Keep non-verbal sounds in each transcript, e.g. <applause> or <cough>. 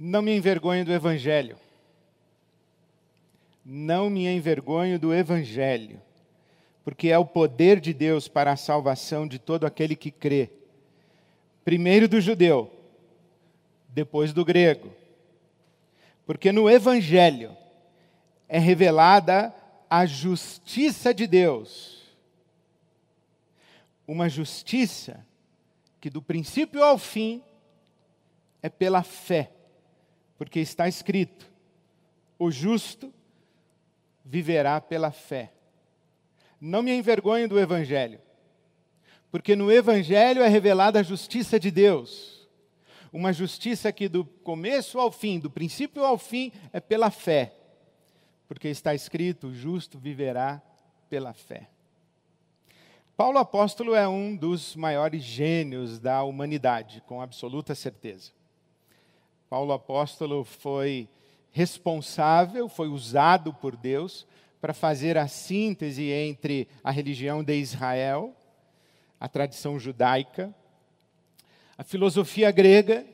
Não me envergonho do Evangelho. Não me envergonho do Evangelho, porque é o poder de Deus para a salvação de todo aquele que crê. Primeiro do judeu, depois do grego. Porque no Evangelho é revelada a justiça de Deus. Uma justiça que do princípio ao fim é pela fé, porque está escrito: o justo viverá pela fé. Não me envergonhe do Evangelho, porque no Evangelho é revelada a justiça de Deus, uma justiça que do começo ao fim, do princípio ao fim, é pela fé, porque está escrito: o justo viverá pela fé. Paulo apóstolo é um dos maiores gênios da humanidade, com absoluta certeza. Paulo apóstolo foi responsável, foi usado por Deus para fazer a síntese entre a religião de Israel, a tradição judaica, a filosofia grega.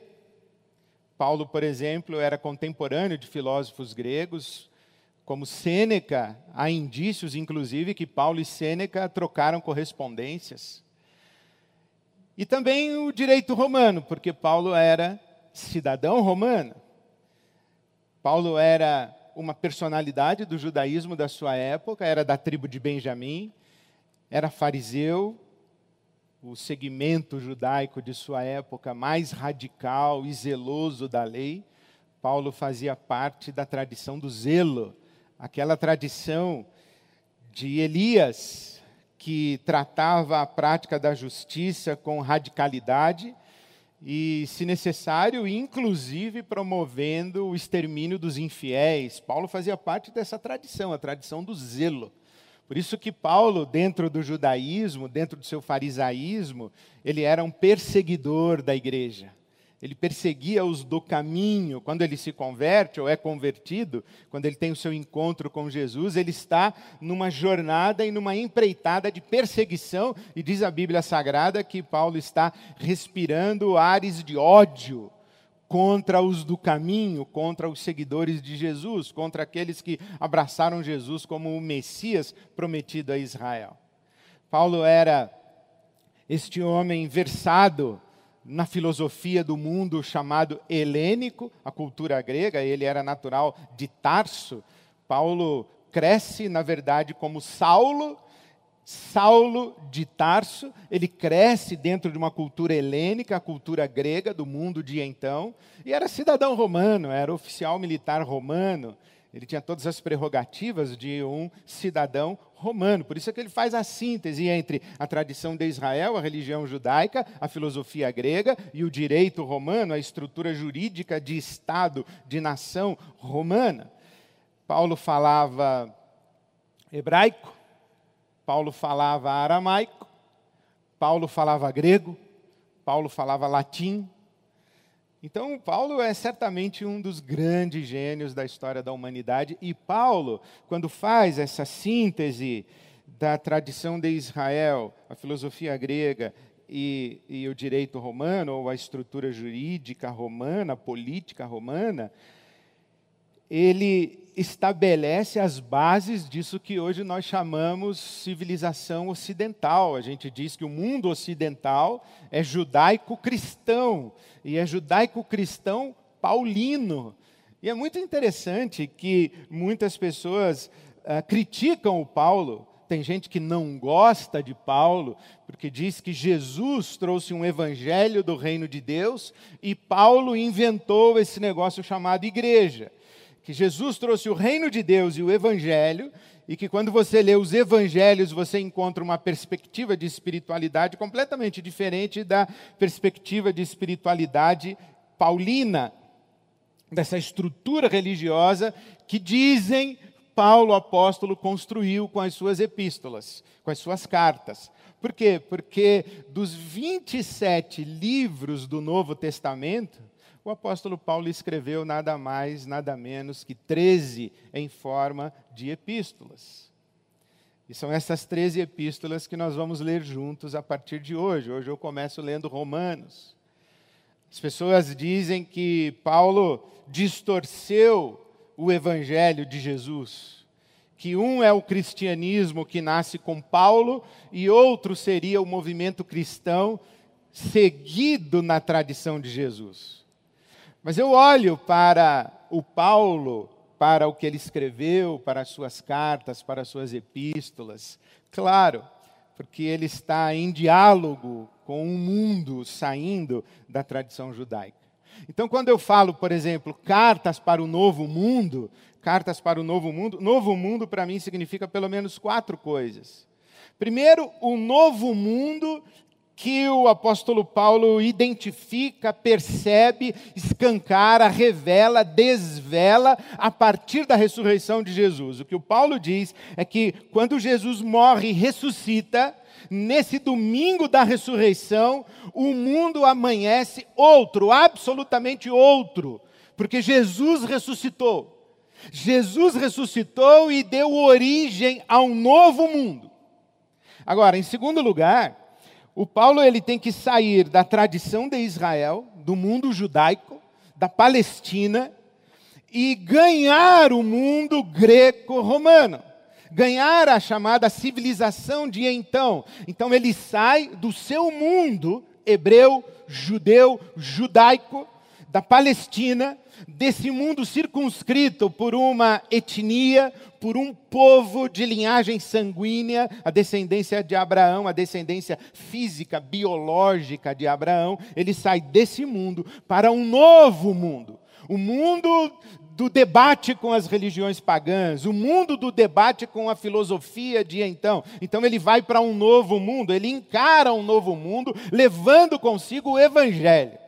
Paulo, por exemplo, era contemporâneo de filósofos gregos, como Sêneca, há indícios, inclusive, que Paulo e Sêneca trocaram correspondências. E também o direito romano, porque Paulo era cidadão romano. Paulo era uma personalidade do judaísmo da sua época, era da tribo de Benjamim, era fariseu, o segmento judaico de sua época mais radical e zeloso da lei. Paulo fazia parte da tradição do zelo aquela tradição de Elias, que tratava a prática da justiça com radicalidade e, se necessário, inclusive promovendo o extermínio dos infiéis. Paulo fazia parte dessa tradição, a tradição do zelo. Por isso que Paulo, dentro do judaísmo, dentro do seu farisaísmo, ele era um perseguidor da igreja ele perseguia os do caminho. Quando ele se converte ou é convertido, quando ele tem o seu encontro com Jesus, ele está numa jornada e numa empreitada de perseguição, e diz a Bíblia Sagrada que Paulo está respirando ares de ódio contra os do caminho, contra os seguidores de Jesus, contra aqueles que abraçaram Jesus como o Messias prometido a Israel. Paulo era este homem versado na filosofia do mundo chamado helênico, a cultura grega, ele era natural de Tarso. Paulo cresce, na verdade, como Saulo, Saulo de Tarso, ele cresce dentro de uma cultura helênica, a cultura grega do mundo de então, e era cidadão romano, era oficial militar romano. Ele tinha todas as prerrogativas de um cidadão romano. Por isso é que ele faz a síntese entre a tradição de Israel, a religião judaica, a filosofia grega e o direito romano, a estrutura jurídica de Estado, de nação romana. Paulo falava hebraico, Paulo falava aramaico, Paulo falava grego, Paulo falava latim, então, Paulo é certamente um dos grandes gênios da história da humanidade, e Paulo, quando faz essa síntese da tradição de Israel, a filosofia grega e, e, o direito romano, ou a estrutura jurídica romana, política romana, ele estabelece as bases disso que hoje nós chamamos civilização ocidental. A gente diz que o mundo ocidental é judaico-cristão, e é judaico-cristão paulino. E é muito interessante que muitas pessoas uh, criticam o Paulo. Tem gente que não gosta de Paulo, porque diz que Jesus trouxe um evangelho do reino de Deus e Paulo inventou esse negócio chamado igreja que Jesus trouxe o reino de Deus e o evangelho, e que quando você lê os evangelhos, você encontra uma perspectiva de espiritualidade completamente diferente da perspectiva de espiritualidade paulina, dessa estrutura religiosa que dizem Paulo apóstolo construiu com as suas epístolas, com as suas cartas. Por quê? Porque dos 27 livros do Novo Testamento, o apóstolo Paulo escreveu nada mais, nada menos que 13 em forma de epístolas. E são essas 13 epístolas que nós vamos ler juntos a partir de hoje. Hoje eu começo lendo Romanos. As pessoas dizem que Paulo distorceu o evangelho de Jesus. Que um é o cristianismo que nasce com Paulo e outro seria o movimento cristão seguido na tradição de Jesus. Mas eu olho para o Paulo, para o que ele escreveu, para as suas cartas, para as suas epístolas, claro, porque ele está em diálogo com um mundo saindo da tradição judaica. Então, quando eu falo, por exemplo, cartas para o novo mundo, cartas para o novo mundo, novo mundo para mim significa pelo menos quatro coisas. Primeiro, o novo mundo que o apóstolo Paulo identifica, percebe, escancara, revela, desvela a partir da ressurreição de Jesus. O que o Paulo diz é que quando Jesus morre e ressuscita, nesse domingo da ressurreição, o mundo amanhece outro, absolutamente outro, porque Jesus ressuscitou. Jesus ressuscitou e deu origem a um novo mundo. Agora, em segundo lugar, o Paulo ele tem que sair da tradição de Israel, do mundo judaico, da Palestina e ganhar o mundo greco-romano ganhar a chamada civilização de então. Então ele sai do seu mundo hebreu, judeu, judaico, da Palestina, desse mundo circunscrito por uma etnia, por um povo de linhagem sanguínea, a descendência de Abraão, a descendência física, biológica de Abraão, ele sai desse mundo para um novo mundo. O mundo do debate com as religiões pagãs, o mundo do debate com a filosofia de então. Então ele vai para um novo mundo, ele encara um novo mundo, levando consigo o evangelho.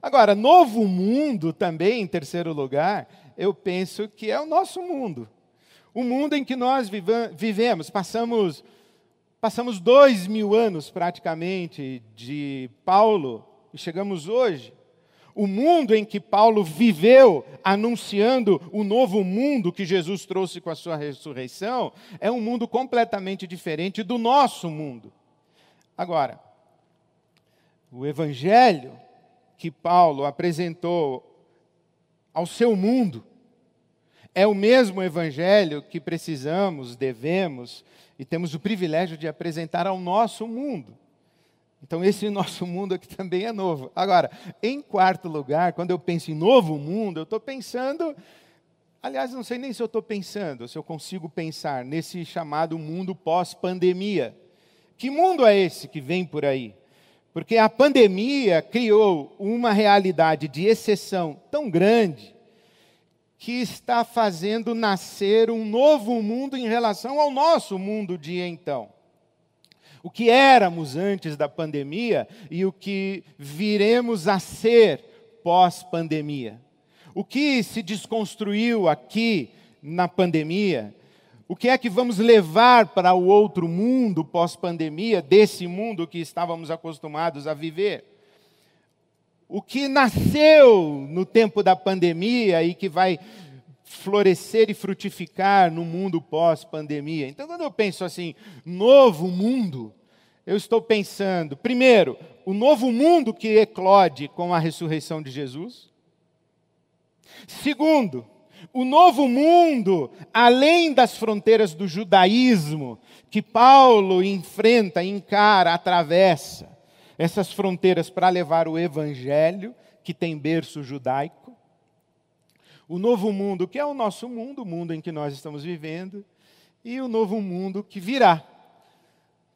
Agora, novo mundo também, em terceiro lugar, eu penso que é o nosso mundo. O mundo em que nós vivemos, passamos, passamos dois mil anos praticamente de Paulo e chegamos hoje o mundo em que Paulo viveu, anunciando o novo mundo que Jesus trouxe com a sua ressurreição, é um mundo completamente diferente do nosso mundo. Agora, o evangelho que Paulo apresentou ao seu mundo é o mesmo evangelho que precisamos, devemos e temos o privilégio de apresentar ao nosso mundo. Então, esse <laughs> nosso mundo aqui também é novo. Agora, em quarto lugar, quando eu penso em novo mundo, eu estou pensando. Aliás, não sei nem se eu estou pensando, se eu consigo pensar nesse chamado mundo pós-pandemia. Que mundo é esse que vem por aí? Porque a pandemia criou uma realidade de exceção tão grande que está fazendo nascer um novo mundo em relação ao nosso mundo de então o que éramos antes da pandemia e o que viremos a ser pós-pandemia. O que se desconstruiu aqui na pandemia? O que é que vamos levar para o outro mundo pós-pandemia, desse mundo que estávamos acostumados a viver? O que nasceu no tempo da pandemia e que vai florescer e frutificar no mundo pós-pandemia. Então, quando eu penso assim, novo mundo, eu estou pensando, primeiro, o novo mundo que eclode com a ressurreição de Jesus. Segundo, o novo mundo, além das fronteiras do judaísmo, que Paulo enfrenta, encara, atravessa essas fronteiras para levar o evangelho, que tem berço judaico o novo mundo, que é o nosso mundo, o mundo em que nós estamos vivendo, e o novo mundo que virá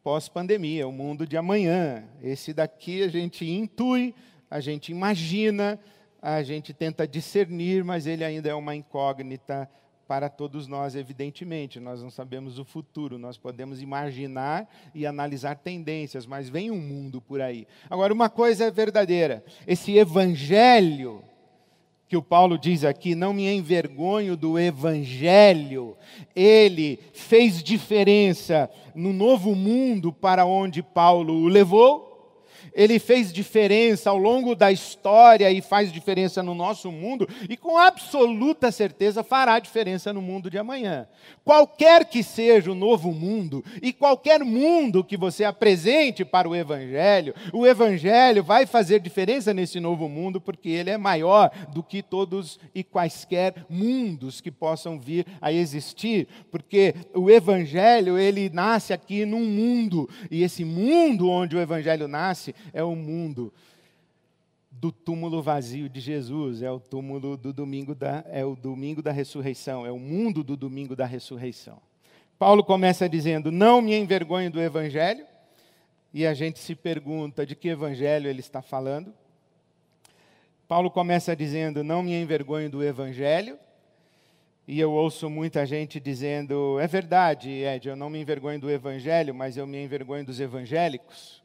pós-pandemia, o mundo de amanhã. Esse daqui a gente intui, a gente imagina, a gente tenta discernir, mas ele ainda é uma incógnita para todos nós, evidentemente. Nós não sabemos o futuro, nós podemos imaginar e analisar tendências, mas vem um mundo por aí. Agora, uma coisa é verdadeira: esse evangelho que o Paulo diz aqui, não me envergonho do evangelho. Ele fez diferença no novo mundo para onde Paulo o levou, ele fez diferença ao longo da história e faz diferença no nosso mundo, e com absoluta certeza fará diferença no mundo de amanhã. Qualquer que seja o novo mundo, e qualquer mundo que você apresente para o Evangelho, o Evangelho vai fazer diferença nesse novo mundo, porque ele é maior do que todos e quaisquer mundos que possam vir a existir, porque o Evangelho, ele nasce aqui num mundo, e esse mundo onde o Evangelho nasce, é o mundo do túmulo vazio de Jesus, é o túmulo do domingo da é o domingo da ressurreição, é o mundo do domingo da ressurreição. Paulo começa dizendo: "Não me envergonhe do evangelho". E a gente se pergunta de que evangelho ele está falando? Paulo começa dizendo: "Não me envergonhe do evangelho". E eu ouço muita gente dizendo: "É verdade, Ed, eu não me envergonho do evangelho, mas eu me envergonho dos evangélicos".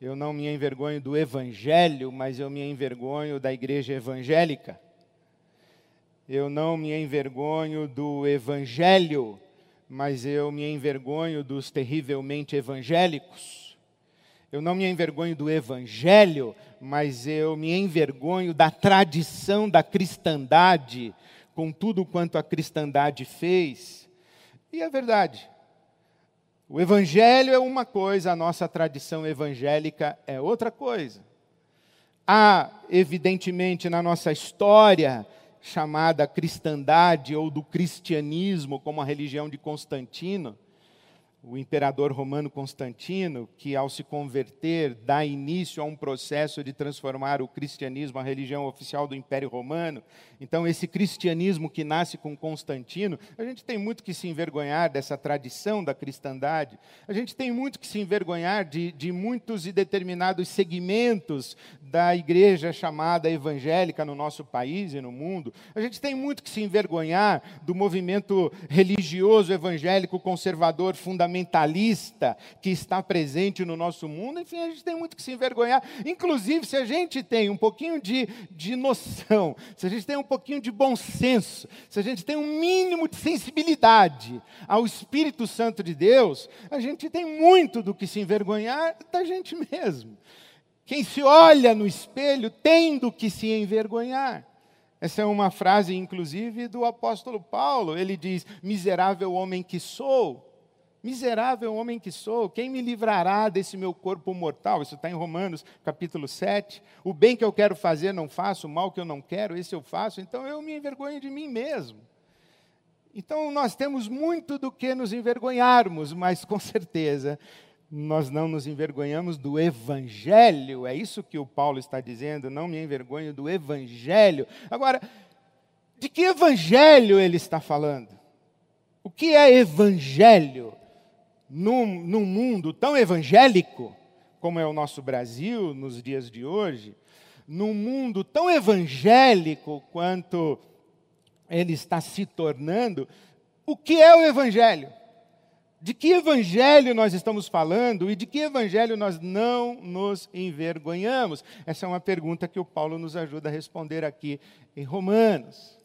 Eu não me envergonho do evangelho, mas eu me envergonho da igreja evangélica. Eu não me envergonho do evangelho, mas eu me envergonho dos terrivelmente evangélicos. Eu não me envergonho do evangelho, mas eu me envergonho da tradição da cristandade, com tudo quanto a cristandade fez. E é verdade. O evangelho é uma coisa, a nossa tradição evangélica é outra coisa. Há, evidentemente, na nossa história, chamada cristandade ou do cristianismo, como a religião de Constantino, o imperador romano Constantino, que ao se converter dá início a um processo de transformar o cristianismo a religião oficial do Império Romano. Então, esse cristianismo que nasce com Constantino, a gente tem muito que se envergonhar dessa tradição da cristandade, a gente tem muito que se envergonhar de, de muitos e determinados segmentos da igreja chamada evangélica no nosso país e no mundo, a gente tem muito que se envergonhar do movimento religioso evangélico conservador fundamental fundamentalista que está presente no nosso mundo, enfim, a gente tem muito que se envergonhar. Inclusive, se a gente tem um pouquinho de, de noção, se a gente tem um pouquinho de bom senso, se a gente tem um mínimo de sensibilidade ao Espírito Santo de Deus, a gente tem muito do que se envergonhar da gente mesmo. Quem se olha no espelho tem do que se envergonhar. Essa é uma frase, inclusive, do apóstolo Paulo. Ele diz: Miserável homem que sou, Miserável homem que sou, quem me livrará desse meu corpo mortal? Isso está em Romanos capítulo 7. O bem que eu quero fazer não faço, o mal que eu não quero, esse eu faço, então eu me envergonho de mim mesmo. Então nós temos muito do que nos envergonharmos, mas com certeza nós não nos envergonhamos do Evangelho, é isso que o Paulo está dizendo, não me envergonho do Evangelho. Agora, de que Evangelho ele está falando? O que é Evangelho? Num, num mundo tão evangélico como é o nosso Brasil nos dias de hoje, num mundo tão evangélico quanto ele está se tornando, o que é o Evangelho? De que Evangelho nós estamos falando e de que Evangelho nós não nos envergonhamos? Essa é uma pergunta que o Paulo nos ajuda a responder aqui em Romanos.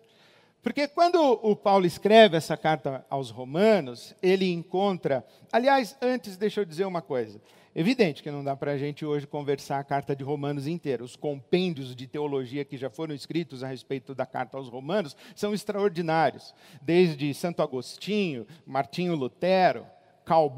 Porque quando o Paulo escreve essa carta aos Romanos, ele encontra. Aliás, antes, deixa eu dizer uma coisa. Evidente que não dá para a gente hoje conversar a carta de Romanos inteira. Os compêndios de teologia que já foram escritos a respeito da carta aos Romanos são extraordinários. Desde Santo Agostinho, Martinho Lutero, Karl.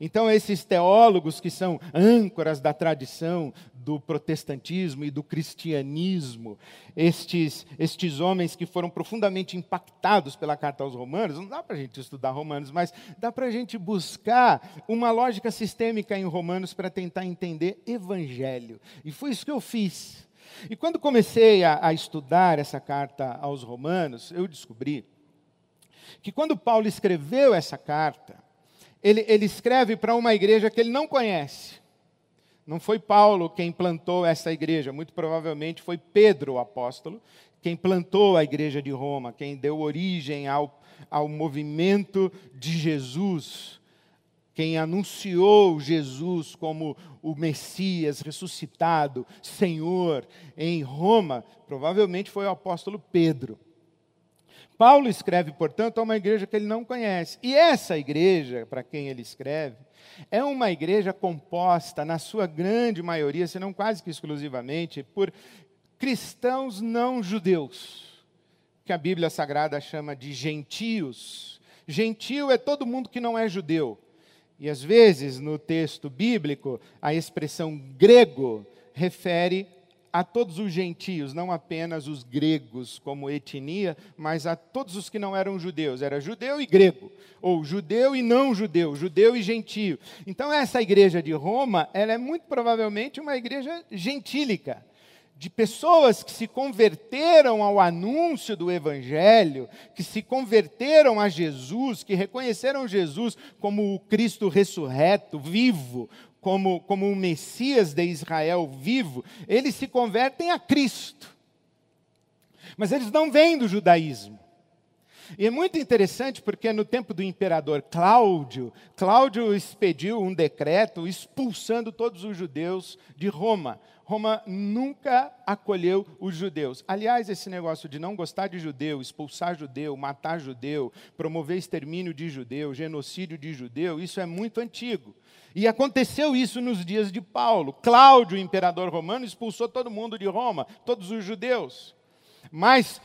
Então, esses teólogos que são âncoras da tradição do protestantismo e do cristianismo, estes, estes homens que foram profundamente impactados pela carta aos Romanos, não dá para a gente estudar Romanos, mas dá para a gente buscar uma lógica sistêmica em Romanos para tentar entender Evangelho. E foi isso que eu fiz. E quando comecei a, a estudar essa carta aos Romanos, eu descobri que quando Paulo escreveu essa carta, ele, ele escreve para uma igreja que ele não conhece. Não foi Paulo quem plantou essa igreja, muito provavelmente foi Pedro, o apóstolo, quem plantou a igreja de Roma, quem deu origem ao, ao movimento de Jesus, quem anunciou Jesus como o Messias ressuscitado, Senhor, em Roma, provavelmente foi o apóstolo Pedro. Paulo escreve, portanto, a uma igreja que ele não conhece. E essa igreja, para quem ele escreve, é uma igreja composta, na sua grande maioria, se não quase que exclusivamente, por cristãos não judeus, que a Bíblia Sagrada chama de gentios. Gentio é todo mundo que não é judeu. E às vezes, no texto bíblico, a expressão grego refere a todos os gentios, não apenas os gregos como etnia, mas a todos os que não eram judeus. Era judeu e grego, ou judeu e não judeu, judeu e gentio. Então essa igreja de Roma, ela é muito provavelmente uma igreja gentílica de pessoas que se converteram ao anúncio do Evangelho, que se converteram a Jesus, que reconheceram Jesus como o Cristo ressurreto, vivo, como, como o Messias de Israel vivo, eles se convertem a Cristo. Mas eles não vêm do judaísmo. E é muito interessante porque no tempo do imperador Cláudio, Cláudio expediu um decreto expulsando todos os judeus de Roma. Roma nunca acolheu os judeus. Aliás, esse negócio de não gostar de judeu, expulsar judeu, matar judeu, promover extermínio de judeu, genocídio de judeu, isso é muito antigo. E aconteceu isso nos dias de Paulo. Cláudio, imperador romano, expulsou todo mundo de Roma, todos os judeus. Mas,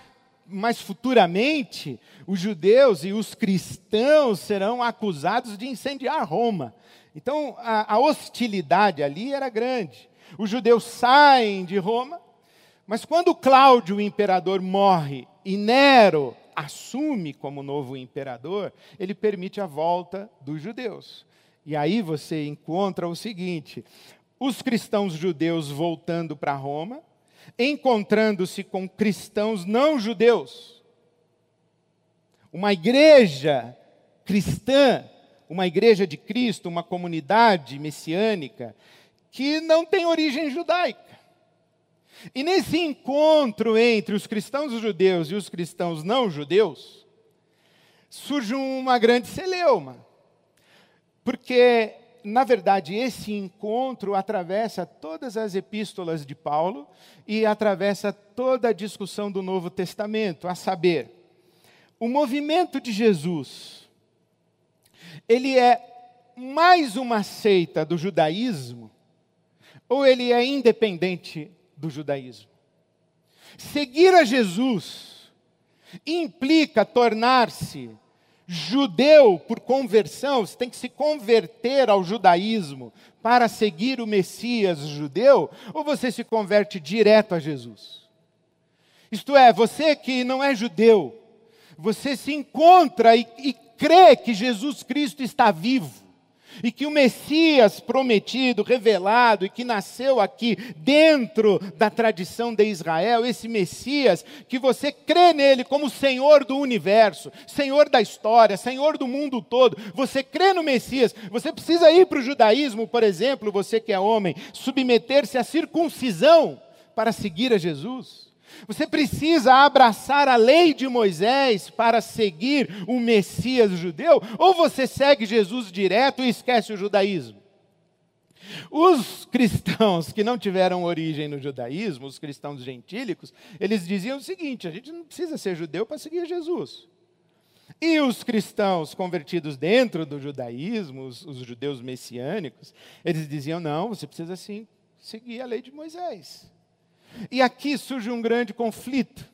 mas futuramente, os judeus e os cristãos serão acusados de incendiar Roma. Então, a, a hostilidade ali era grande. Os judeus saem de Roma, mas quando Cláudio, o imperador, morre e Nero assume como novo imperador, ele permite a volta dos judeus. E aí você encontra o seguinte: os cristãos judeus voltando para Roma, encontrando-se com cristãos não judeus. Uma igreja cristã, uma igreja de Cristo, uma comunidade messiânica, que não tem origem judaica. E nesse encontro entre os cristãos judeus e os cristãos não judeus, surge uma grande celeuma. Porque, na verdade, esse encontro atravessa todas as epístolas de Paulo e atravessa toda a discussão do Novo Testamento, a saber, o movimento de Jesus, ele é mais uma seita do judaísmo ou ele é independente do judaísmo? Seguir a Jesus implica tornar-se judeu por conversão, você tem que se converter ao judaísmo para seguir o Messias judeu, ou você se converte direto a Jesus? Isto é, você que não é judeu, você se encontra e, e crê que Jesus Cristo está vivo e que o Messias prometido, revelado e que nasceu aqui dentro da tradição de Israel, esse Messias, que você crê nele como Senhor do universo, Senhor da história, Senhor do mundo todo, você crê no Messias, você precisa ir para o judaísmo, por exemplo, você que é homem, submeter-se à circuncisão para seguir a Jesus. Você precisa abraçar a lei de Moisés para seguir o Messias judeu? Ou você segue Jesus direto e esquece o judaísmo? Os cristãos que não tiveram origem no judaísmo, os cristãos gentílicos, eles diziam o seguinte: a gente não precisa ser judeu para seguir Jesus. E os cristãos convertidos dentro do judaísmo, os, os judeus messiânicos, eles diziam: não, você precisa sim seguir a lei de Moisés. E aqui surge um grande conflito.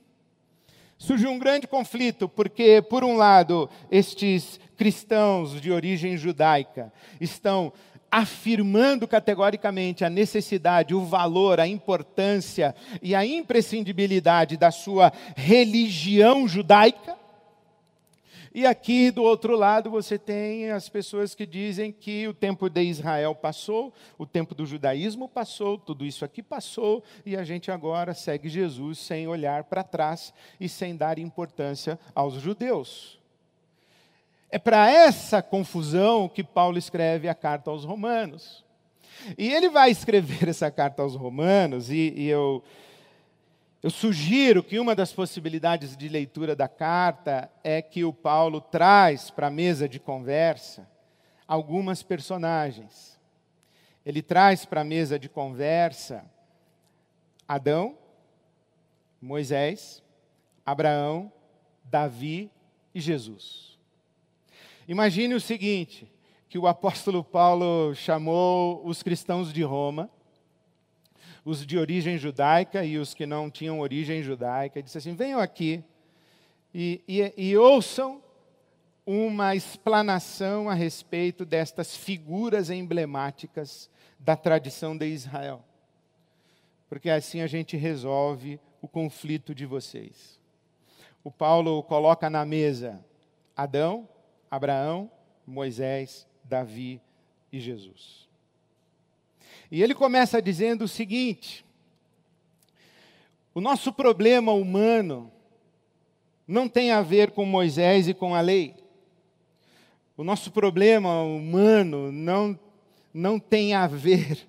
Surge um grande conflito, porque, por um lado, estes cristãos de origem judaica estão afirmando categoricamente a necessidade, o valor, a importância e a imprescindibilidade da sua religião judaica, e aqui do outro lado você tem as pessoas que dizem que o tempo de Israel passou, o tempo do judaísmo passou, tudo isso aqui passou e a gente agora segue Jesus sem olhar para trás e sem dar importância aos judeus. É para essa confusão que Paulo escreve a carta aos Romanos. E ele vai escrever <laughs> essa carta aos Romanos, e, e eu eu sugiro que uma das possibilidades de leitura da carta é que o Paulo traz para a mesa de conversa algumas personagens. Ele traz para a mesa de conversa Adão, Moisés, Abraão, Davi e Jesus. Imagine o seguinte: que o apóstolo Paulo chamou os cristãos de Roma, os de origem judaica e os que não tinham origem judaica, disse assim: venham aqui e, e, e ouçam uma explanação a respeito destas figuras emblemáticas da tradição de Israel. Porque assim a gente resolve o conflito de vocês. O Paulo coloca na mesa Adão, Abraão, Moisés, Davi e Jesus. E ele começa dizendo o seguinte: o nosso problema humano não tem a ver com Moisés e com a lei. O nosso problema humano não, não tem a ver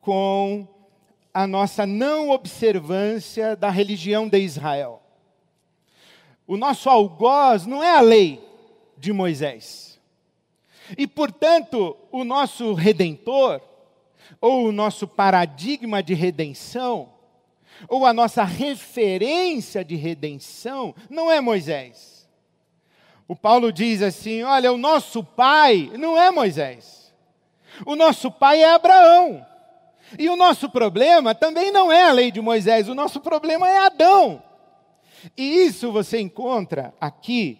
com a nossa não observância da religião de Israel. O nosso algoz não é a lei de Moisés. E, portanto, o nosso redentor, ou o nosso paradigma de redenção, ou a nossa referência de redenção, não é Moisés. O Paulo diz assim: olha, o nosso pai não é Moisés. O nosso pai é Abraão. E o nosso problema também não é a lei de Moisés, o nosso problema é Adão. E isso você encontra aqui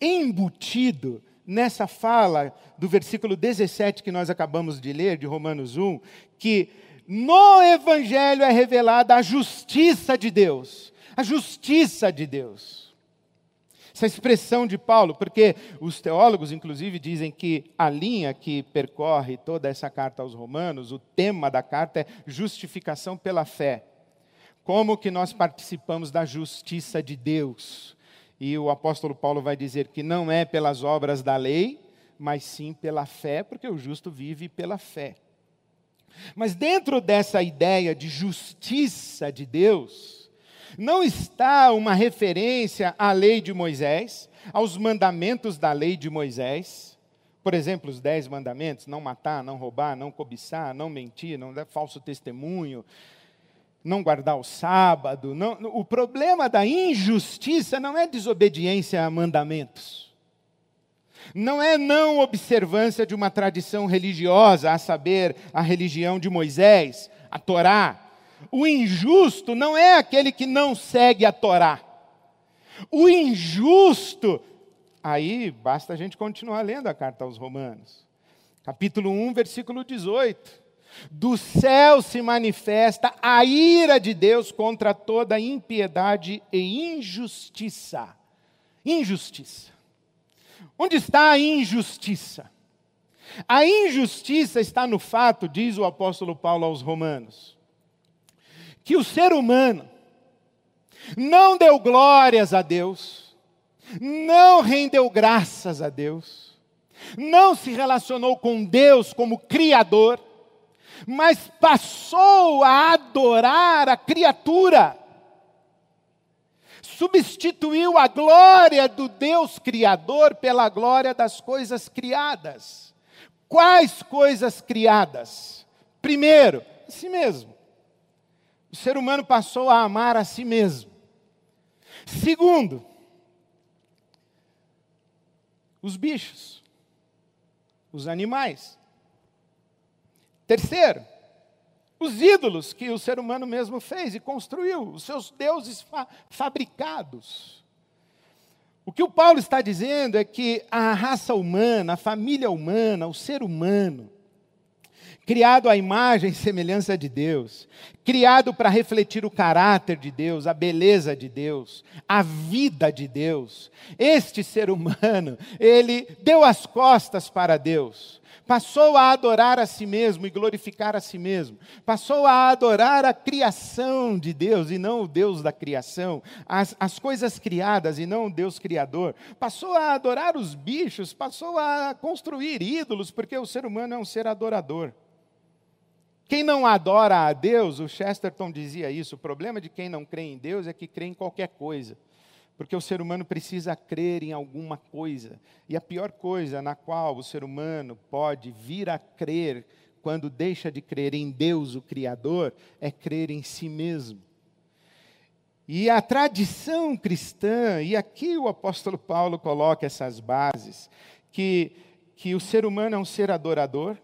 embutido nessa fala do versículo 17 que nós acabamos de ler, de Romanos 1, que no Evangelho é revelada a justiça de Deus. A justiça de Deus essa expressão de Paulo, porque os teólogos, inclusive, dizem que a linha que percorre toda essa carta aos Romanos, o tema da carta é justificação pela fé. Como que nós participamos da justiça de Deus? E o apóstolo Paulo vai dizer que não é pelas obras da lei, mas sim pela fé, porque o justo vive pela fé. Mas dentro dessa ideia de justiça de Deus, não está uma referência à lei de Moisés, aos mandamentos da lei de Moisés. Por exemplo, os dez mandamentos: não matar, não roubar, não cobiçar, não mentir, não dar falso testemunho, não guardar o sábado. Não, o problema da injustiça não é desobediência a mandamentos. Não é não observância de uma tradição religiosa, a saber, a religião de Moisés, a Torá. O injusto não é aquele que não segue a Torá. O injusto, aí basta a gente continuar lendo a carta aos Romanos. Capítulo 1, versículo 18. Do céu se manifesta a ira de Deus contra toda impiedade e injustiça. Injustiça. Onde está a injustiça? A injustiça está no fato, diz o apóstolo Paulo aos Romanos, que o ser humano não deu glórias a Deus, não rendeu graças a Deus, não se relacionou com Deus como Criador, mas passou a adorar a criatura. Substituiu a glória do Deus Criador pela glória das coisas criadas. Quais coisas criadas? Primeiro, a si mesmo o ser humano passou a amar a si mesmo. Segundo, os bichos, os animais. Terceiro, os ídolos que o ser humano mesmo fez e construiu, os seus deuses fa fabricados. O que o Paulo está dizendo é que a raça humana, a família humana, o ser humano, criado à imagem e semelhança de Deus, criado para refletir o caráter de Deus, a beleza de Deus, a vida de Deus. Este ser humano, ele deu as costas para Deus, passou a adorar a si mesmo e glorificar a si mesmo, passou a adorar a criação de Deus e não o Deus da criação, as, as coisas criadas e não o Deus criador, passou a adorar os bichos, passou a construir ídolos, porque o ser humano é um ser adorador. Quem não adora a Deus, o Chesterton dizia isso, o problema de quem não crê em Deus é que crê em qualquer coisa. Porque o ser humano precisa crer em alguma coisa. E a pior coisa na qual o ser humano pode vir a crer quando deixa de crer em Deus, o Criador, é crer em si mesmo. E a tradição cristã, e aqui o apóstolo Paulo coloca essas bases, que, que o ser humano é um ser adorador,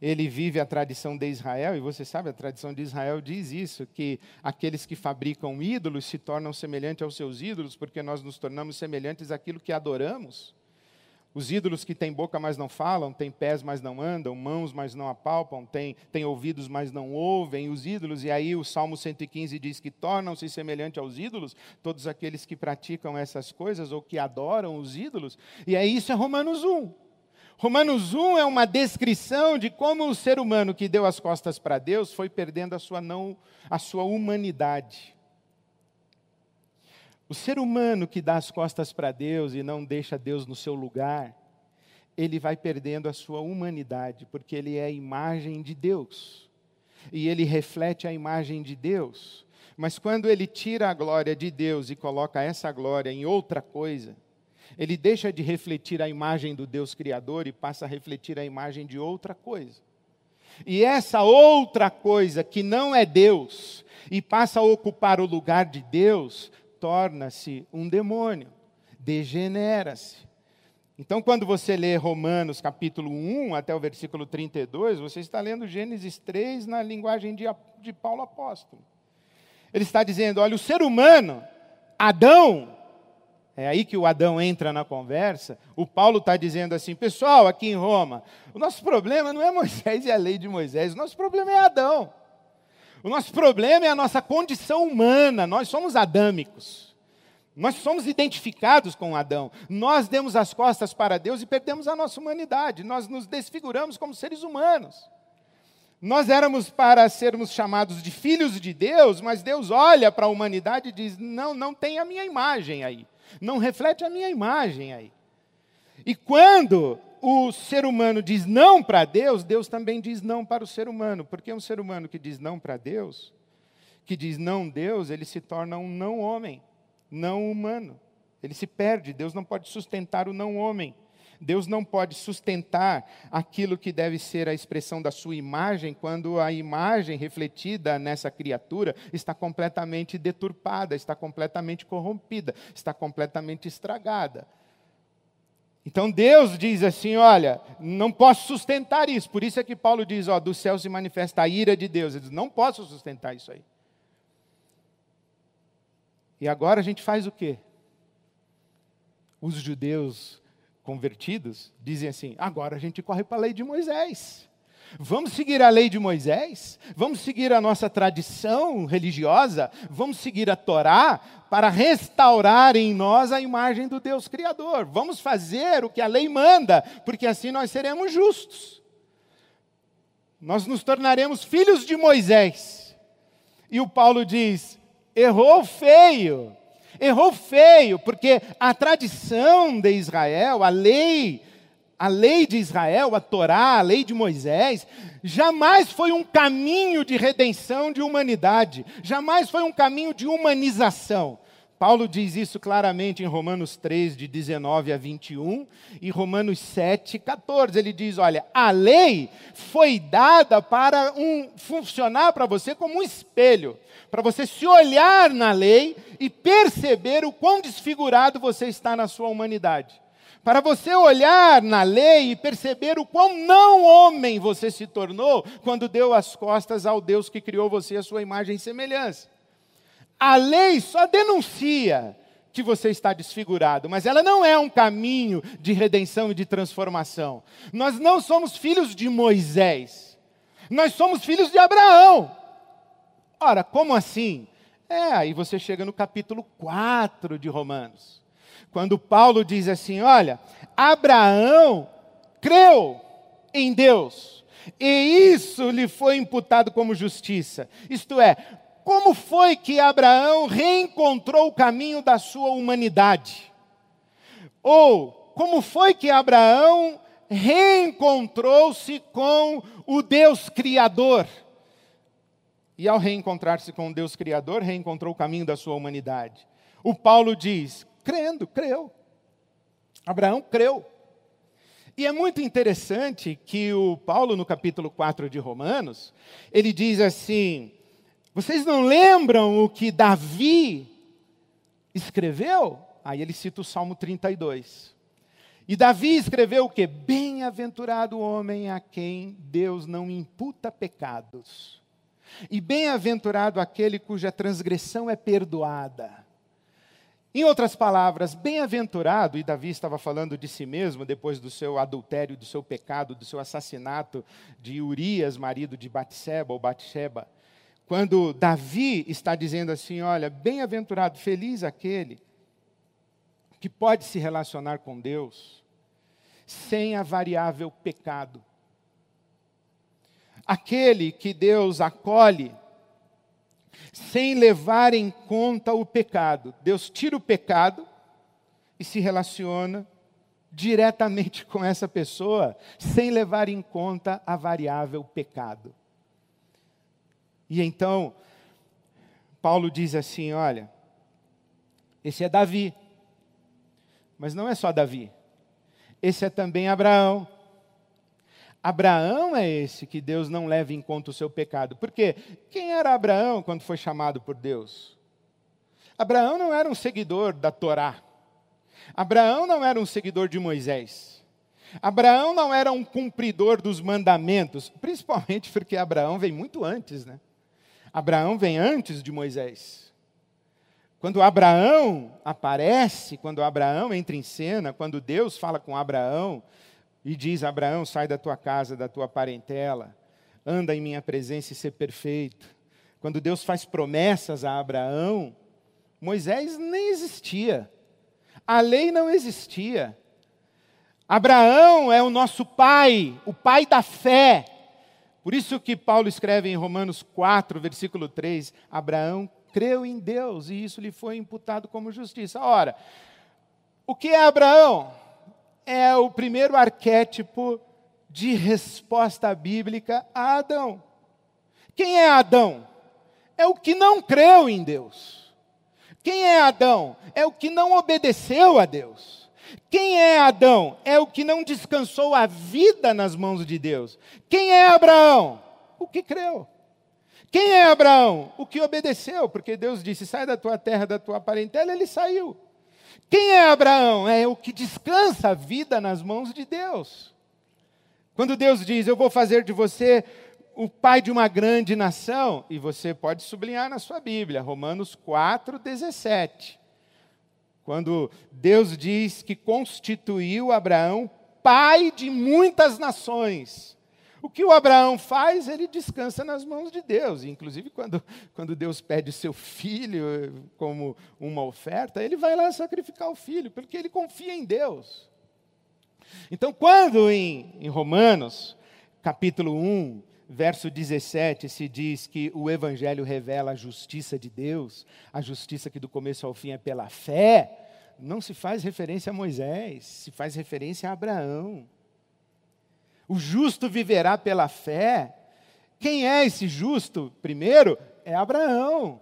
ele vive a tradição de Israel, e você sabe, a tradição de Israel diz isso, que aqueles que fabricam ídolos se tornam semelhantes aos seus ídolos, porque nós nos tornamos semelhantes àquilo que adoramos. Os ídolos que têm boca, mas não falam, têm pés, mas não andam, mãos, mas não apalpam, têm, têm ouvidos, mas não ouvem. Os ídolos, e aí o Salmo 115 diz que tornam-se semelhantes aos ídolos, todos aqueles que praticam essas coisas ou que adoram os ídolos. E aí isso é Romanos 1. Romanos 1 é uma descrição de como o ser humano que deu as costas para Deus foi perdendo a sua, não, a sua humanidade. O ser humano que dá as costas para Deus e não deixa Deus no seu lugar, ele vai perdendo a sua humanidade, porque ele é a imagem de Deus. E ele reflete a imagem de Deus. Mas quando ele tira a glória de Deus e coloca essa glória em outra coisa, ele deixa de refletir a imagem do Deus Criador e passa a refletir a imagem de outra coisa. E essa outra coisa que não é Deus e passa a ocupar o lugar de Deus, torna-se um demônio, degenera-se. Então, quando você lê Romanos capítulo 1 até o versículo 32, você está lendo Gênesis 3 na linguagem de, de Paulo apóstolo. Ele está dizendo: olha, o ser humano, Adão, é aí que o Adão entra na conversa. O Paulo está dizendo assim: pessoal, aqui em Roma, o nosso problema não é Moisés e a lei de Moisés, o nosso problema é Adão. O nosso problema é a nossa condição humana, nós somos adâmicos. Nós somos identificados com Adão. Nós demos as costas para Deus e perdemos a nossa humanidade. Nós nos desfiguramos como seres humanos. Nós éramos para sermos chamados de filhos de Deus, mas Deus olha para a humanidade e diz: não, não tem a minha imagem aí. Não reflete a minha imagem aí. E quando o ser humano diz não para Deus, Deus também diz não para o ser humano. Porque um ser humano que diz não para Deus, que diz não Deus, ele se torna um não homem, não humano. Ele se perde. Deus não pode sustentar o não homem. Deus não pode sustentar aquilo que deve ser a expressão da sua imagem, quando a imagem refletida nessa criatura está completamente deturpada, está completamente corrompida, está completamente estragada. Então Deus diz assim: olha, não posso sustentar isso. Por isso é que Paulo diz: ó, do céu se manifesta a ira de Deus. Ele diz: não posso sustentar isso aí. E agora a gente faz o quê? Os judeus convertidos dizem assim: agora a gente corre para a lei de Moisés. Vamos seguir a lei de Moisés? Vamos seguir a nossa tradição religiosa? Vamos seguir a Torá para restaurar em nós a imagem do Deus Criador? Vamos fazer o que a lei manda, porque assim nós seremos justos. Nós nos tornaremos filhos de Moisés. E o Paulo diz: errou feio. Errou feio, porque a tradição de Israel, a lei a lei de Israel, a Torá, a lei de Moisés, jamais foi um caminho de redenção de humanidade, jamais foi um caminho de humanização. Paulo diz isso claramente em Romanos 3, de 19 a 21, e Romanos 7, 14. Ele diz: olha, a lei foi dada para um, funcionar para você como um espelho, para você se olhar na lei e perceber o quão desfigurado você está na sua humanidade para você olhar na lei e perceber o quão não homem você se tornou quando deu as costas ao Deus que criou você a sua imagem e semelhança. A lei só denuncia que você está desfigurado, mas ela não é um caminho de redenção e de transformação. Nós não somos filhos de Moisés, nós somos filhos de Abraão. Ora, como assim? É, aí você chega no capítulo 4 de Romanos. Quando Paulo diz assim: olha, Abraão creu em Deus, e isso lhe foi imputado como justiça. Isto é, como foi que Abraão reencontrou o caminho da sua humanidade? Ou como foi que Abraão reencontrou-se com o Deus Criador? E ao reencontrar-se com o Deus Criador, reencontrou o caminho da sua humanidade. O Paulo diz: crendo, creu. Abraão creu. E é muito interessante que o Paulo, no capítulo 4 de Romanos, ele diz assim: Vocês não lembram o que Davi escreveu? Aí ele cita o Salmo 32. E Davi escreveu o que? Bem-aventurado o homem a quem Deus não imputa pecados. E bem-aventurado aquele cuja transgressão é perdoada. Em outras palavras, bem-aventurado, e Davi estava falando de si mesmo depois do seu adultério, do seu pecado, do seu assassinato de Urias, marido de Batseba ou Batsheba. Quando Davi está dizendo assim: Olha, bem-aventurado, feliz aquele que pode se relacionar com Deus sem a variável pecado. Aquele que Deus acolhe sem levar em conta o pecado. Deus tira o pecado e se relaciona diretamente <laughs> com essa pessoa, sem levar em conta a variável pecado. E então, Paulo diz assim: olha, esse é Davi, mas não é só Davi, esse é também Abraão. Abraão é esse que Deus não leva em conta o seu pecado. Por quê? Quem era Abraão quando foi chamado por Deus? Abraão não era um seguidor da Torá. Abraão não era um seguidor de Moisés. Abraão não era um cumpridor dos mandamentos, principalmente porque Abraão vem muito antes, né? Abraão vem antes de Moisés. Quando Abraão aparece, quando Abraão entra em cena, quando Deus fala com Abraão e diz: Abraão, sai da tua casa, da tua parentela, anda em minha presença e ser perfeito. Quando Deus faz promessas a Abraão, Moisés nem existia, a lei não existia. Abraão é o nosso pai, o pai da fé. Por isso que Paulo escreve em Romanos 4, versículo 3, Abraão creu em Deus e isso lhe foi imputado como justiça. Ora, o que é Abraão? É o primeiro arquétipo de resposta bíblica a Adão. Quem é Adão? É o que não creu em Deus. Quem é Adão? É o que não obedeceu a Deus. Quem é Adão? É o que não descansou a vida nas mãos de Deus. Quem é Abraão? O que creu. Quem é Abraão? O que obedeceu, porque Deus disse: sai da tua terra, da tua parentela, ele saiu. Quem é Abraão? É o que descansa a vida nas mãos de Deus. Quando Deus diz: Eu vou fazer de você o pai de uma grande nação, e você pode sublinhar na sua Bíblia, Romanos 4, 17. Quando Deus diz que constituiu Abraão pai de muitas nações. O que o Abraão faz, ele descansa nas mãos de Deus. Inclusive, quando, quando Deus pede seu filho como uma oferta, ele vai lá sacrificar o filho, porque ele confia em Deus. Então, quando em, em Romanos, capítulo 1, verso 17, se diz que o Evangelho revela a justiça de Deus, a justiça que do começo ao fim é pela fé, não se faz referência a Moisés, se faz referência a Abraão. O justo viverá pela fé. Quem é esse justo? Primeiro, é Abraão.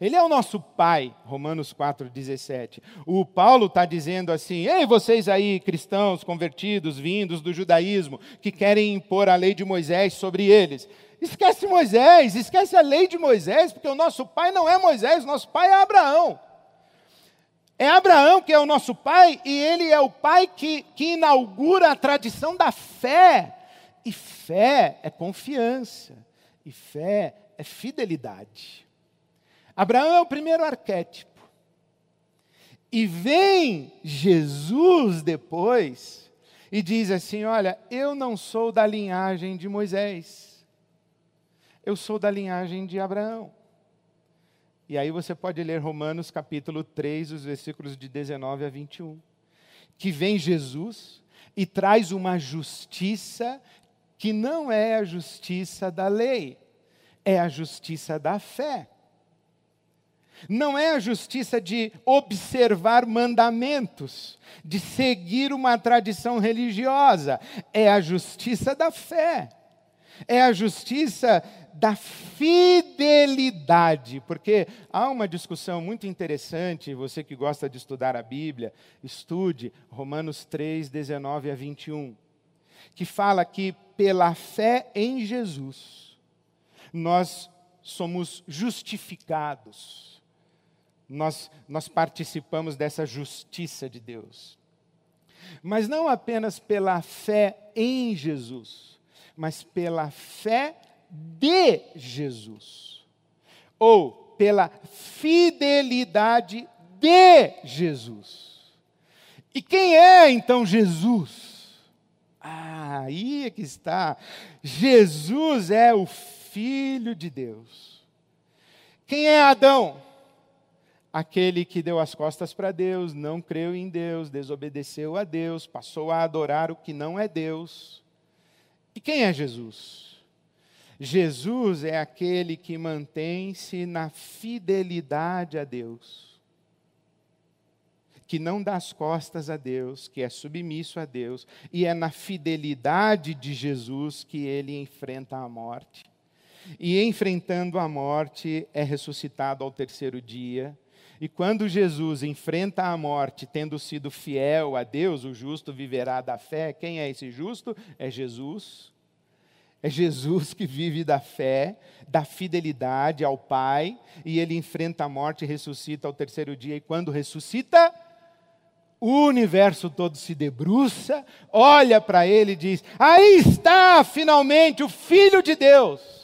Ele é o nosso pai, Romanos 4,17. O Paulo está dizendo assim: Ei, vocês aí, cristãos convertidos, vindos do judaísmo, que querem impor a lei de Moisés sobre eles. Esquece Moisés, esquece a lei de Moisés, porque o nosso pai não é Moisés, nosso pai é Abraão. É Abraão que é o nosso pai, e ele é o pai que, que inaugura a tradição da fé. E fé é confiança, e fé é fidelidade. Abraão é o primeiro arquétipo. E vem Jesus depois e diz assim: Olha, eu não sou da linhagem de Moisés, eu sou da linhagem de Abraão. E aí você pode ler Romanos capítulo 3, os versículos de 19 a 21. Que vem Jesus e traz uma justiça que não é a justiça da lei, é a justiça da fé. Não é a justiça de observar mandamentos, de seguir uma tradição religiosa, é a justiça da fé. É a justiça da fidelidade, porque há uma discussão muito interessante, você que gosta de estudar a Bíblia, estude Romanos 3, 19 a 21, que fala que pela fé em Jesus, nós somos justificados. Nós, nós participamos dessa justiça de Deus. Mas não apenas pela fé em Jesus, mas pela fé de Jesus. Ou pela fidelidade de Jesus. E quem é então Jesus? Ah, aí é que está. Jesus é o Filho de Deus. Quem é Adão? Aquele que deu as costas para Deus, não creu em Deus, desobedeceu a Deus, passou a adorar o que não é Deus. E quem é Jesus? Jesus é aquele que mantém-se na fidelidade a Deus que não dá as costas a Deus, que é submisso a Deus, e é na fidelidade de Jesus que ele enfrenta a morte. E enfrentando a morte, é ressuscitado ao terceiro dia. E quando Jesus enfrenta a morte, tendo sido fiel a Deus, o justo viverá da fé. Quem é esse justo? É Jesus. É Jesus que vive da fé, da fidelidade ao Pai, e ele enfrenta a morte e ressuscita ao terceiro dia. E quando ressuscita, o universo todo se debruça, olha para ele e diz: Aí está finalmente o Filho de Deus.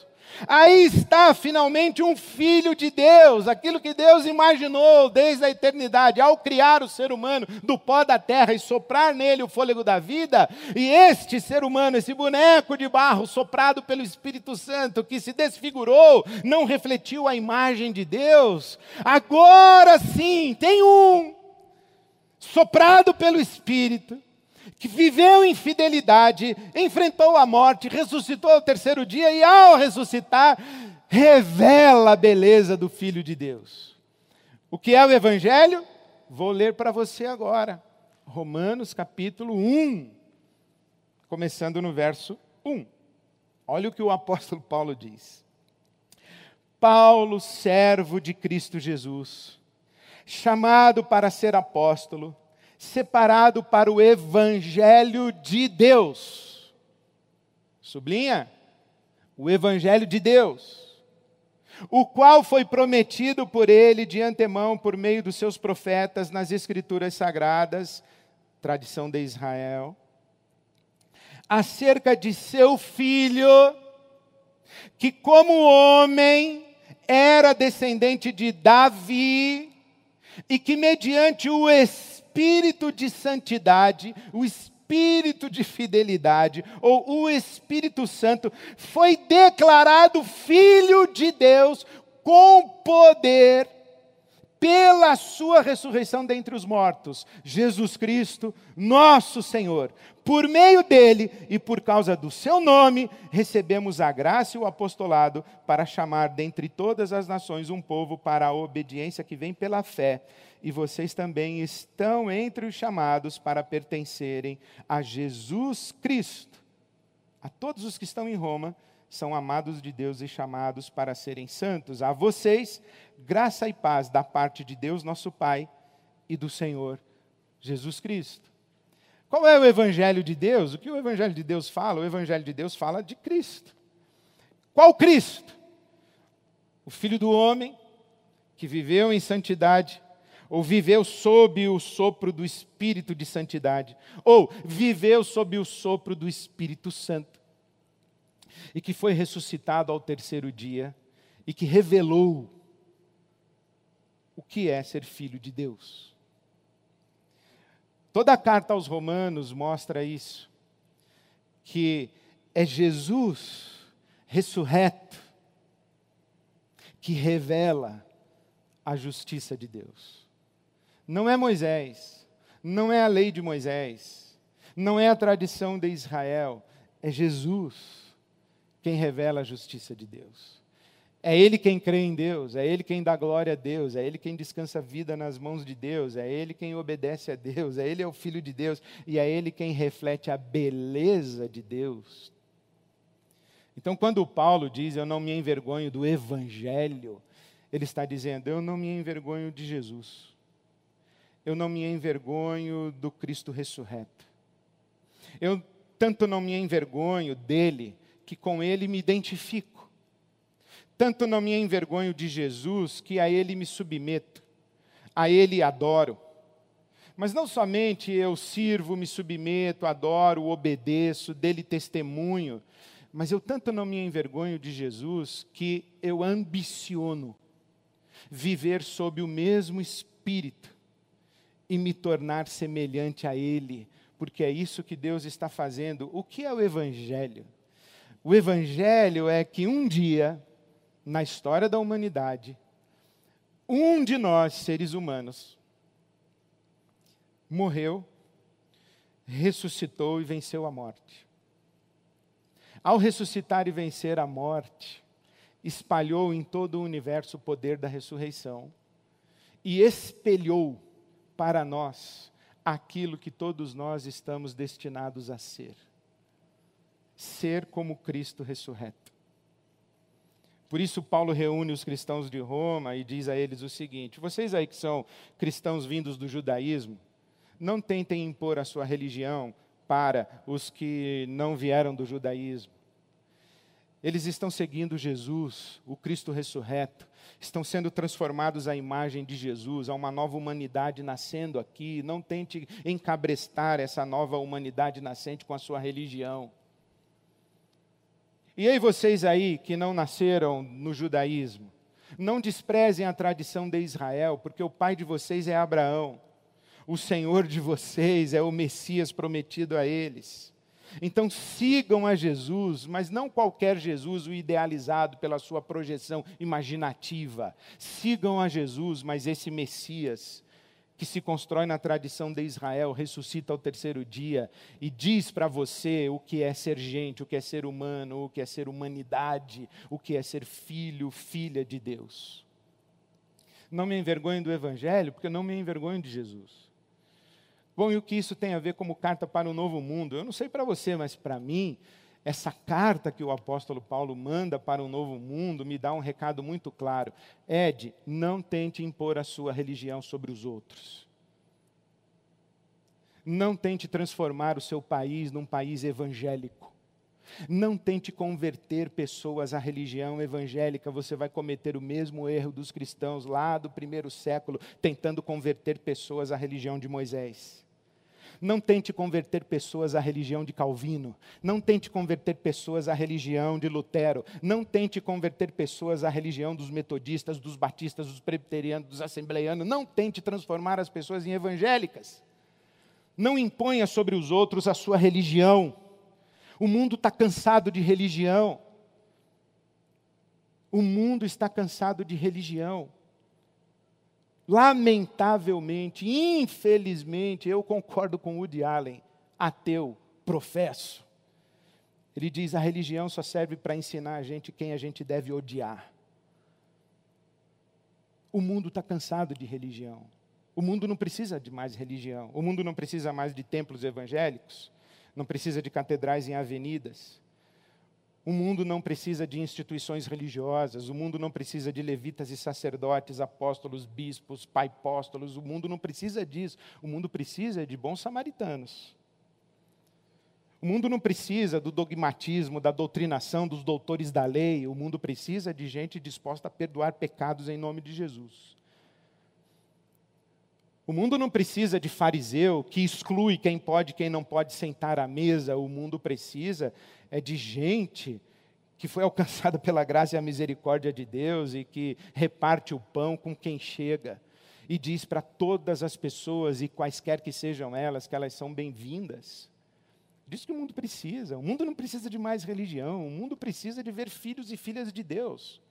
Aí está finalmente um filho de Deus, aquilo que Deus imaginou desde a eternidade, ao criar o ser humano do pó da terra e soprar nele o fôlego da vida, e este ser humano, esse boneco de barro soprado pelo Espírito Santo, que se desfigurou, não refletiu a imagem de Deus, agora sim tem um soprado pelo Espírito, que viveu em fidelidade, enfrentou a morte, ressuscitou ao terceiro dia e, ao ressuscitar, revela a beleza do Filho de Deus. O que é o Evangelho? Vou ler para você agora. Romanos capítulo 1, começando no verso 1. Olha o que o apóstolo Paulo diz. Paulo, servo de Cristo Jesus chamado para ser apóstolo, separado para o evangelho de Deus. Sublinha? O evangelho de Deus. O qual foi prometido por ele de antemão por meio dos seus profetas nas escrituras sagradas, tradição de Israel, acerca de seu filho, que como homem era descendente de Davi, e que, mediante o espírito de santidade, o espírito de fidelidade, ou o Espírito Santo, foi declarado Filho de Deus com poder pela sua ressurreição dentre os mortos, Jesus Cristo, nosso Senhor. Por meio dele e por causa do seu nome, recebemos a graça e o apostolado para chamar dentre todas as nações um povo para a obediência que vem pela fé. E vocês também estão entre os chamados para pertencerem a Jesus Cristo. A todos os que estão em Roma, são amados de Deus e chamados para serem santos. A vocês, graça e paz da parte de Deus, nosso Pai, e do Senhor Jesus Cristo. Qual é o Evangelho de Deus? O que o Evangelho de Deus fala? O Evangelho de Deus fala de Cristo. Qual Cristo? O Filho do Homem, que viveu em santidade, ou viveu sob o sopro do Espírito de santidade, ou viveu sob o sopro do Espírito Santo e que foi ressuscitado ao terceiro dia e que revelou o que é ser filho de Deus. Toda a carta aos Romanos mostra isso, que é Jesus ressurreto que revela a justiça de Deus. Não é Moisés, não é a lei de Moisés, não é a tradição de Israel, é Jesus quem revela a justiça de Deus. É Ele quem crê em Deus, é Ele quem dá glória a Deus, é Ele quem descansa a vida nas mãos de Deus, é Ele quem obedece a Deus, é Ele é o Filho de Deus e é Ele quem reflete a beleza de Deus. Então, quando Paulo diz eu não me envergonho do Evangelho, ele está dizendo eu não me envergonho de Jesus, eu não me envergonho do Cristo ressurreto, eu tanto não me envergonho dele que com ele me identifico. Tanto não me envergonho de Jesus, que a Ele me submeto, a Ele adoro. Mas não somente eu sirvo, me submeto, adoro, obedeço, dele testemunho, mas eu tanto não me envergonho de Jesus que eu ambiciono viver sob o mesmo espírito e me tornar semelhante a Ele, porque é isso que Deus está fazendo. O que é o Evangelho? O Evangelho é que um dia, na história da humanidade, um de nós, seres humanos, morreu, ressuscitou e venceu a morte. Ao ressuscitar e vencer a morte, espalhou em todo o universo o poder da ressurreição e espelhou para nós aquilo que todos nós estamos destinados a ser: ser como Cristo ressurreto. Por isso, Paulo reúne os cristãos de Roma e diz a eles o seguinte: vocês aí que são cristãos vindos do judaísmo, não tentem impor a sua religião para os que não vieram do judaísmo. Eles estão seguindo Jesus, o Cristo ressurreto, estão sendo transformados à imagem de Jesus, há uma nova humanidade nascendo aqui. Não tente encabrestar essa nova humanidade nascente com a sua religião. E aí, vocês aí que não nasceram no judaísmo, não desprezem a tradição de Israel, porque o pai de vocês é Abraão, o Senhor de vocês é o Messias prometido a eles. Então sigam a Jesus, mas não qualquer Jesus, o idealizado pela sua projeção imaginativa. Sigam a Jesus, mas esse Messias, que se constrói na tradição de Israel, ressuscita ao terceiro dia e diz para você o que é ser gente, o que é ser humano, o que é ser humanidade, o que é ser filho, filha de Deus. Não me envergonho do Evangelho, porque não me envergonho de Jesus. Bom, e o que isso tem a ver como carta para o novo mundo? Eu não sei para você, mas para mim, essa carta que o apóstolo Paulo manda para o novo mundo me dá um recado muito claro. Ed, não tente impor a sua religião sobre os outros. Não tente transformar o seu país num país evangélico. Não tente converter pessoas à religião evangélica, você vai cometer o mesmo erro dos cristãos lá do primeiro século, tentando converter pessoas à religião de Moisés. Não tente converter pessoas à religião de Calvino. Não tente converter pessoas à religião de Lutero. Não tente converter pessoas à religião dos metodistas, dos batistas, dos presbiterianos, dos assembleianos. Não tente transformar as pessoas em evangélicas. Não imponha sobre os outros a sua religião. O mundo está cansado de religião. O mundo está cansado de religião. Lamentavelmente, infelizmente, eu concordo com Woody Allen, ateu, professo. Ele diz: a religião só serve para ensinar a gente quem a gente deve odiar. O mundo está cansado de religião. O mundo não precisa de mais religião. O mundo não precisa mais de templos evangélicos. Não precisa de catedrais em avenidas. O mundo não precisa de instituições religiosas, o mundo não precisa de levitas e sacerdotes, apóstolos, bispos, paipóstolos, o mundo não precisa disso. O mundo precisa de bons samaritanos. O mundo não precisa do dogmatismo, da doutrinação dos doutores da lei, o mundo precisa de gente disposta a perdoar pecados em nome de Jesus. O mundo não precisa de fariseu que exclui quem pode e quem não pode sentar à mesa. O mundo precisa é de gente que foi <laughs> alcançada pela graça e a misericórdia de Deus e que reparte o pão com quem chega e diz para todas as pessoas e quaisquer que sejam elas que elas são bem-vindas. Diz que o mundo precisa. O mundo não precisa de mais religião. O mundo precisa de ver filhos e filhas de Deus.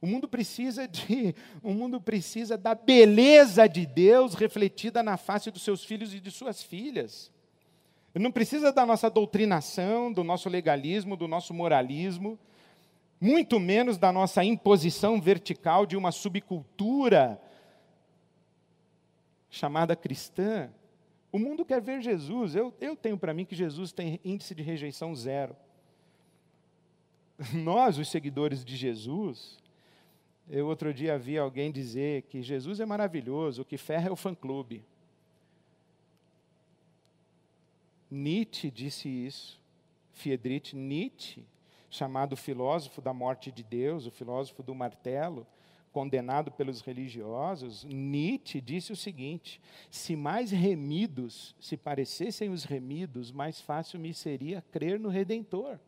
O mundo precisa de, o mundo precisa da beleza de Deus refletida na face dos seus filhos e de suas filhas. Não precisa da nossa doutrinação, do nosso legalismo, do nosso moralismo, muito menos da nossa imposição vertical de uma subcultura chamada cristã. O mundo quer ver Jesus. Eu, eu tenho para mim que Jesus tem índice de rejeição zero. <laughs> Nós, os seguidores de Jesus, eu outro dia vi alguém dizer que Jesus é maravilhoso, o que ferra é o fã-clube. Nietzsche disse isso. Friedrich Nietzsche chamado filósofo da morte de Deus, o filósofo do martelo, condenado pelos religiosos, Nietzsche disse o seguinte: se mais remidos se parecessem os remidos, mais fácil me seria crer no Redentor.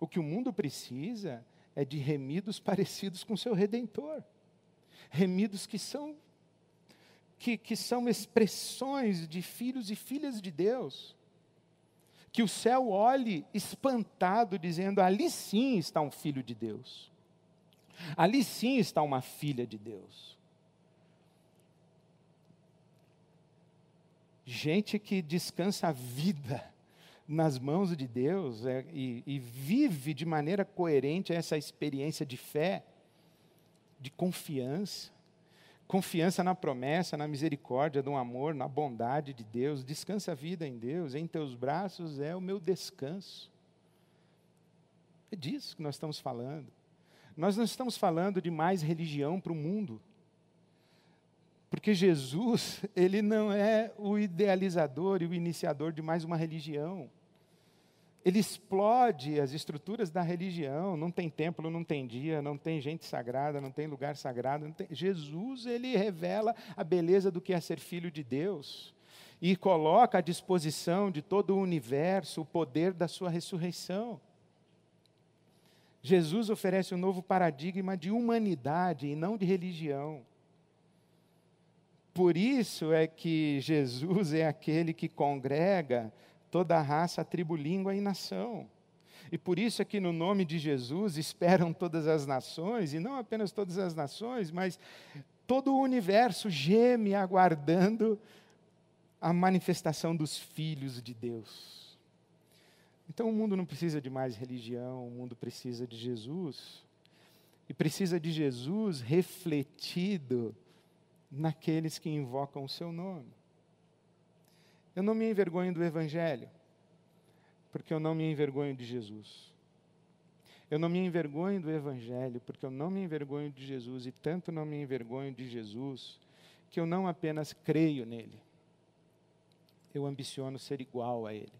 O que o mundo precisa é de remidos <laughs> parecidos com seu Redentor. Remidos que são que, que são expressões de filhos e filhas de Deus. Que o céu olhe espantado, dizendo: ali sim está um filho de Deus. Ali sim está uma filha de Deus. Gente que descansa a vida nas mãos de Deus é, e, e vive de maneira coerente essa experiência de fé, de confiança. Confiança na promessa, na misericórdia, no amor, na bondade de Deus. Descansa a vida em Deus, em teus braços é o meu descanso. É disso que nós estamos falando. Nós não estamos falando de mais religião para o mundo. Porque Jesus, <laughs> ele não é o idealizador e o iniciador de mais uma religião. Ele explode as estruturas da religião. Não tem templo, não tem dia, não tem gente sagrada, não tem lugar sagrado. Tem... Jesus, ele revela a beleza do que é ser filho de Deus e coloca à disposição de todo o universo o poder da sua ressurreição. Jesus oferece um novo paradigma de humanidade e não de religião. Por isso é que Jesus é aquele que congrega toda a raça, tribo, língua e nação. E por isso é que no nome de Jesus esperam todas as nações, e não apenas todas as nações, mas todo o universo geme aguardando a manifestação dos filhos de Deus. Então o mundo não precisa de mais religião, o mundo precisa de Jesus. E precisa de Jesus refletido naqueles que invocam o seu nome. Eu não me envergonho do Evangelho, porque eu não me envergonho de Jesus. Eu não me envergonho do Evangelho, porque eu não me envergonho de Jesus, e tanto não me envergonho de Jesus, que eu não apenas creio nele, eu ambiciono ser igual a ele.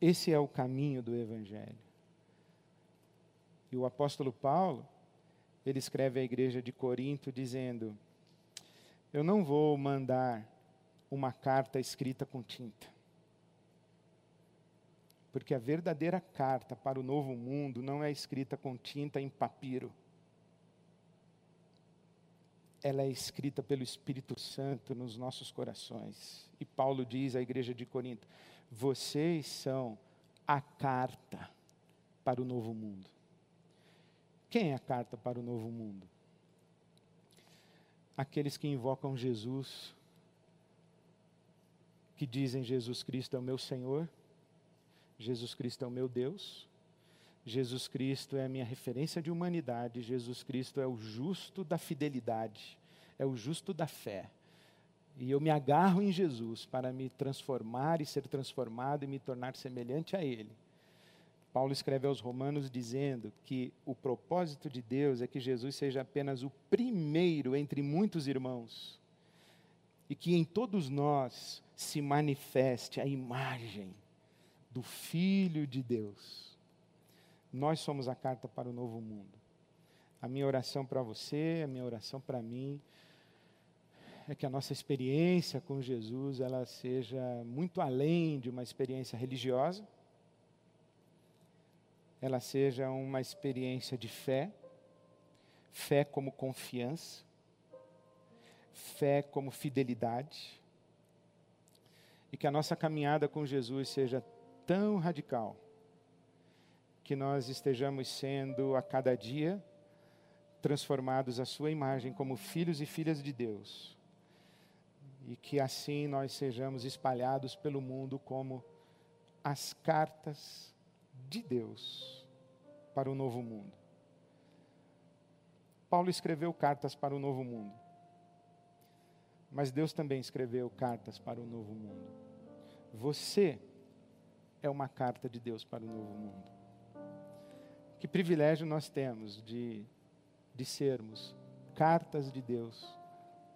Esse é o caminho do Evangelho. E o apóstolo Paulo, ele escreve à igreja de Corinto dizendo: Eu não vou mandar uma carta escrita com tinta. Porque a verdadeira carta para o novo mundo não é escrita com tinta em papiro. Ela é escrita pelo Espírito Santo nos nossos corações. E Paulo diz à igreja de Corinto: vocês são a carta para o novo mundo. Quem é a carta para o novo mundo? Aqueles que invocam Jesus, que dizem Jesus Cristo é o meu Senhor, Jesus Cristo é o meu Deus, Jesus Cristo é a minha referência de humanidade, Jesus Cristo é o justo da fidelidade, é o justo da fé. E eu me agarro em Jesus para me transformar e ser transformado e me tornar semelhante a Ele. Paulo escreve aos Romanos dizendo que o propósito de Deus é que Jesus seja apenas o primeiro entre muitos irmãos e que em todos nós se manifeste a imagem do Filho de Deus. Nós somos a carta para o novo mundo. A minha oração para você, a minha oração para mim, é que a nossa experiência com Jesus ela seja muito além de uma experiência religiosa, ela seja uma experiência de fé, fé como confiança, fé como fidelidade, e que a nossa caminhada com Jesus seja tão radical que nós estejamos sendo a cada dia transformados à sua imagem como filhos e filhas de Deus e que assim nós sejamos espalhados pelo mundo como as cartas de Deus para o novo mundo. Paulo escreveu cartas para o novo mundo, mas Deus também escreveu cartas para o novo mundo. Você é uma carta de Deus para o novo mundo. Que privilégio nós temos de, de sermos cartas de Deus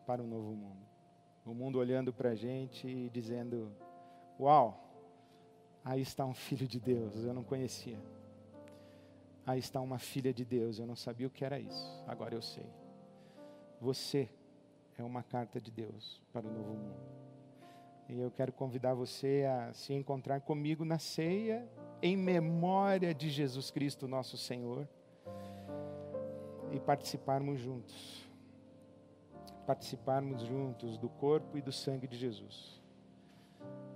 para o novo mundo o mundo olhando para a gente e dizendo: Uau, Aí está um filho de Deus, eu não conhecia. Aí está uma filha de Deus, eu não sabia o que era isso, agora eu sei. Você é uma carta de Deus para o novo mundo. E eu quero convidar você a se encontrar comigo na ceia, em memória de Jesus Cristo, nosso Senhor, e participarmos juntos. Participarmos juntos do corpo e do sangue de Jesus.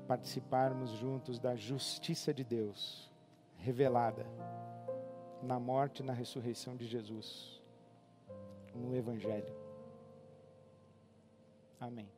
Participarmos juntos da justiça de Deus revelada na morte e na ressurreição de Jesus, no Evangelho. Amém.